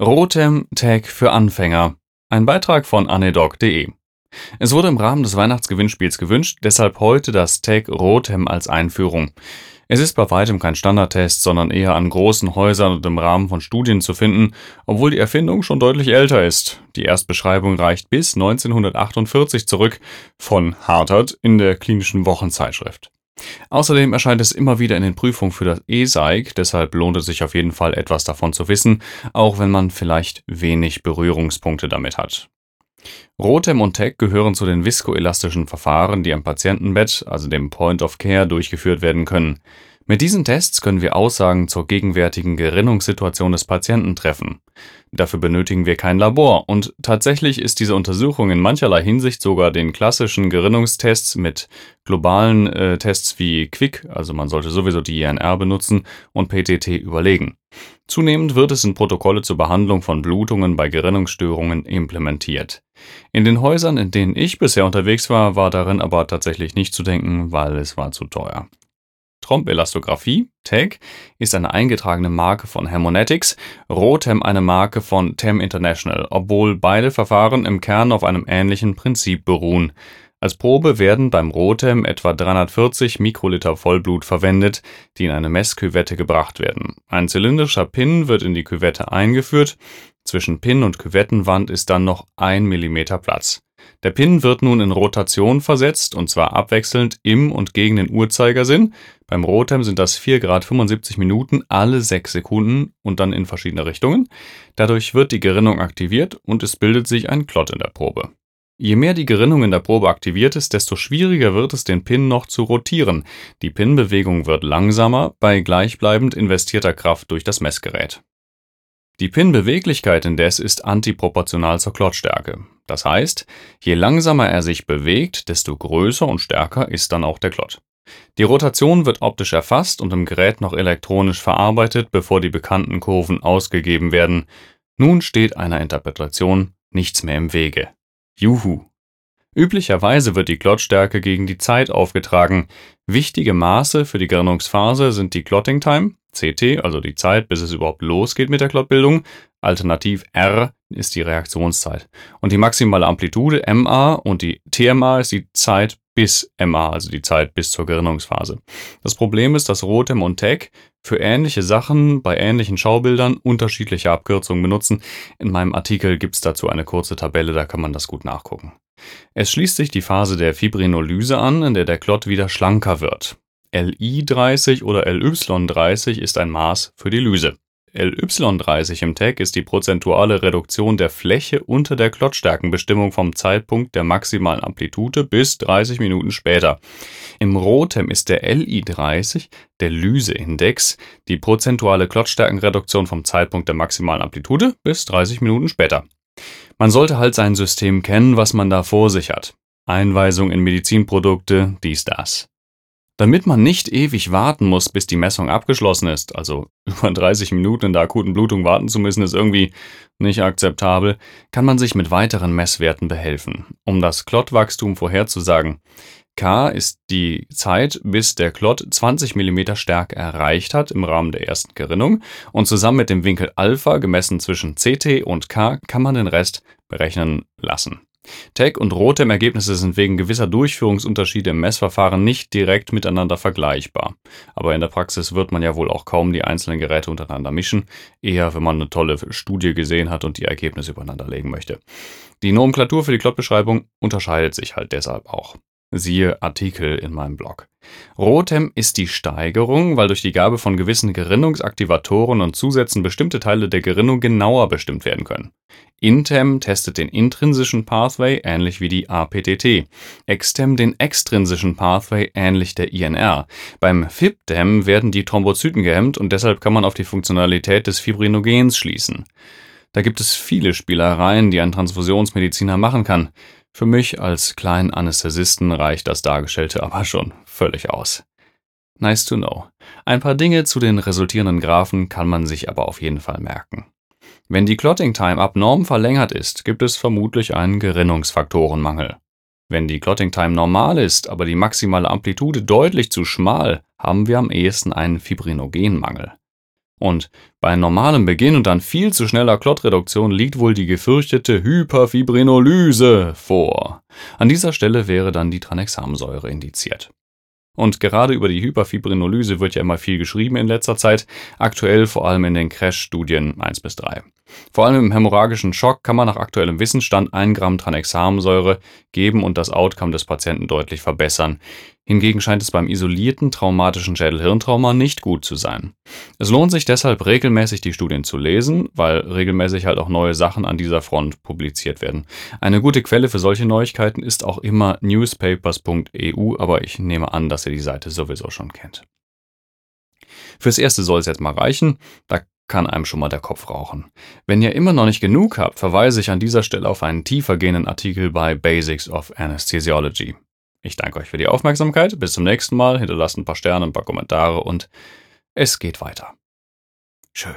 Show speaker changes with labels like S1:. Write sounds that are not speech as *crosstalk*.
S1: Rotem Tag für Anfänger. Ein Beitrag von anedoc.de. Es wurde im Rahmen des Weihnachtsgewinnspiels gewünscht, deshalb heute das Tag Rotem als Einführung. Es ist bei weitem kein Standardtest, sondern eher an großen Häusern und im Rahmen von Studien zu finden, obwohl die Erfindung schon deutlich älter ist. Die Erstbeschreibung reicht bis 1948 zurück von Hartert in der klinischen Wochenzeitschrift. Außerdem erscheint es immer wieder in den Prüfungen für das E-Seig, deshalb lohnt es sich auf jeden Fall etwas davon zu wissen, auch wenn man vielleicht wenig Berührungspunkte damit hat. Rotem und TEC gehören zu den viskoelastischen Verfahren, die am Patientenbett, also dem Point of Care, durchgeführt werden können. Mit diesen Tests können wir Aussagen zur gegenwärtigen Gerinnungssituation des Patienten treffen. Dafür benötigen wir kein Labor und tatsächlich ist diese Untersuchung in mancherlei Hinsicht sogar den klassischen Gerinnungstests mit globalen äh, Tests wie Quick, also man sollte sowieso die INR benutzen, und PTT überlegen. Zunehmend wird es in Protokolle zur Behandlung von Blutungen bei Gerinnungsstörungen implementiert. In den Häusern, in denen ich bisher unterwegs war, war darin aber tatsächlich nicht zu denken, weil es war zu teuer. Trompelastographie, TAG, ist eine eingetragene Marke von Harmonetics, Rotem eine Marke von TEM International, obwohl beide Verfahren im Kern auf einem ähnlichen Prinzip beruhen. Als Probe werden beim Rotem etwa 340 Mikroliter Vollblut verwendet, die in eine Messküvette gebracht werden. Ein zylindrischer Pin wird in die Küvette eingeführt, zwischen Pin und Küvettenwand ist dann noch ein Millimeter Platz. Der Pin wird nun in Rotation versetzt, und zwar abwechselnd im und gegen den Uhrzeigersinn. Beim Rotem sind das 4 Grad 75 Minuten alle 6 Sekunden und dann in verschiedene Richtungen. Dadurch wird die Gerinnung aktiviert und es bildet sich ein Klott in der Probe. Je mehr die Gerinnung in der Probe aktiviert ist, desto schwieriger wird es, den Pin noch zu rotieren. Die Pin-Bewegung wird langsamer bei gleichbleibend investierter Kraft durch das Messgerät. Die Pin-Beweglichkeit indes ist antiproportional zur Klottstärke. Das heißt, je langsamer er sich bewegt, desto größer und stärker ist dann auch der Klott. Die Rotation wird optisch erfasst und im Gerät noch elektronisch verarbeitet, bevor die bekannten Kurven ausgegeben werden. Nun steht einer Interpretation nichts mehr im Wege. Juhu! Üblicherweise wird die Klottstärke gegen die Zeit aufgetragen. Wichtige Maße für die Gerinnungsphase sind die Clotting Time, CT, also die Zeit, bis es überhaupt losgeht mit der Klottbildung. Alternativ R ist die Reaktionszeit. Und die maximale Amplitude MA und die TMA ist die Zeit bis MA, also die Zeit bis zur Gerinnungsphase. Das Problem ist, dass Rotem und TEC für ähnliche Sachen bei ähnlichen Schaubildern unterschiedliche Abkürzungen benutzen. In meinem Artikel gibt es dazu eine kurze Tabelle, da kann man das gut nachgucken. Es schließt sich die Phase der Fibrinolyse an, in der der Klott wieder schlanker wird. LI30 oder LY30 ist ein Maß für die Lyse. LY30 im Tag ist die prozentuale Reduktion der Fläche unter der Klottstärkenbestimmung vom Zeitpunkt der maximalen Amplitude bis 30 Minuten später. Im Rotem ist der LI30, der Lyseindex, die prozentuale Klottstärkenreduktion vom Zeitpunkt der maximalen Amplitude bis 30 Minuten später. Man sollte halt sein System kennen, was man da vor sich hat. Einweisung in Medizinprodukte, dies, das. Damit man nicht ewig warten muss, bis die Messung abgeschlossen ist, also *laughs* über 30 Minuten in der akuten Blutung warten zu müssen, ist irgendwie nicht akzeptabel, kann man sich mit weiteren Messwerten behelfen, um das Klottwachstum vorherzusagen. K ist die Zeit, bis der Klott 20 mm Stärke erreicht hat im Rahmen der ersten Gerinnung und zusammen mit dem Winkel Alpha gemessen zwischen CT und K kann man den Rest berechnen lassen. Tag und Rotem-Ergebnisse sind wegen gewisser Durchführungsunterschiede im Messverfahren nicht direkt miteinander vergleichbar. Aber in der Praxis wird man ja wohl auch kaum die einzelnen Geräte untereinander mischen, eher wenn man eine tolle Studie gesehen hat und die Ergebnisse übereinander legen möchte. Die Nomenklatur für die Klottbeschreibung unterscheidet sich halt deshalb auch. Siehe Artikel in meinem Blog. Rotem ist die Steigerung, weil durch die Gabe von gewissen Gerinnungsaktivatoren und Zusätzen bestimmte Teile der Gerinnung genauer bestimmt werden können. Intem testet den intrinsischen Pathway ähnlich wie die APTT, Extem den extrinsischen Pathway ähnlich der INR. Beim FibDem werden die Thrombozyten gehemmt und deshalb kann man auf die Funktionalität des Fibrinogens schließen. Da gibt es viele Spielereien, die ein Transfusionsmediziner machen kann. Für mich als kleinen Anästhesisten reicht das Dargestellte aber schon völlig aus. Nice to know. Ein paar Dinge zu den resultierenden Graphen kann man sich aber auf jeden Fall merken. Wenn die Clotting Time abnorm verlängert ist, gibt es vermutlich einen Gerinnungsfaktorenmangel. Wenn die Clotting Time normal ist, aber die maximale Amplitude deutlich zu schmal, haben wir am ehesten einen Fibrinogenmangel. Und bei normalem Beginn und dann viel zu schneller Klottreduktion liegt wohl die gefürchtete Hyperfibrinolyse vor. An dieser Stelle wäre dann die Tranexamsäure indiziert. Und gerade über die Hyperfibrinolyse wird ja immer viel geschrieben in letzter Zeit, aktuell vor allem in den Crash-Studien 1 bis 3. Vor allem im hämorrhagischen Schock kann man nach aktuellem Wissensstand 1 Gramm Tranexamsäure geben und das Outcome des Patienten deutlich verbessern. Hingegen scheint es beim isolierten traumatischen Schädelhirntrauma nicht gut zu sein. Es lohnt sich deshalb regelmäßig die Studien zu lesen, weil regelmäßig halt auch neue Sachen an dieser Front publiziert werden. Eine gute Quelle für solche Neuigkeiten ist auch immer newspapers.eu, aber ich nehme an, dass ihr die Seite sowieso schon kennt. Fürs erste soll es jetzt mal reichen, da kann einem schon mal der Kopf rauchen. Wenn ihr immer noch nicht genug habt, verweise ich an dieser Stelle auf einen tiefer gehenden Artikel bei Basics of Anesthesiology. Ich danke euch für die Aufmerksamkeit. Bis zum nächsten Mal. Hinterlasst ein paar Sterne, ein paar Kommentare und es geht weiter. Tschö.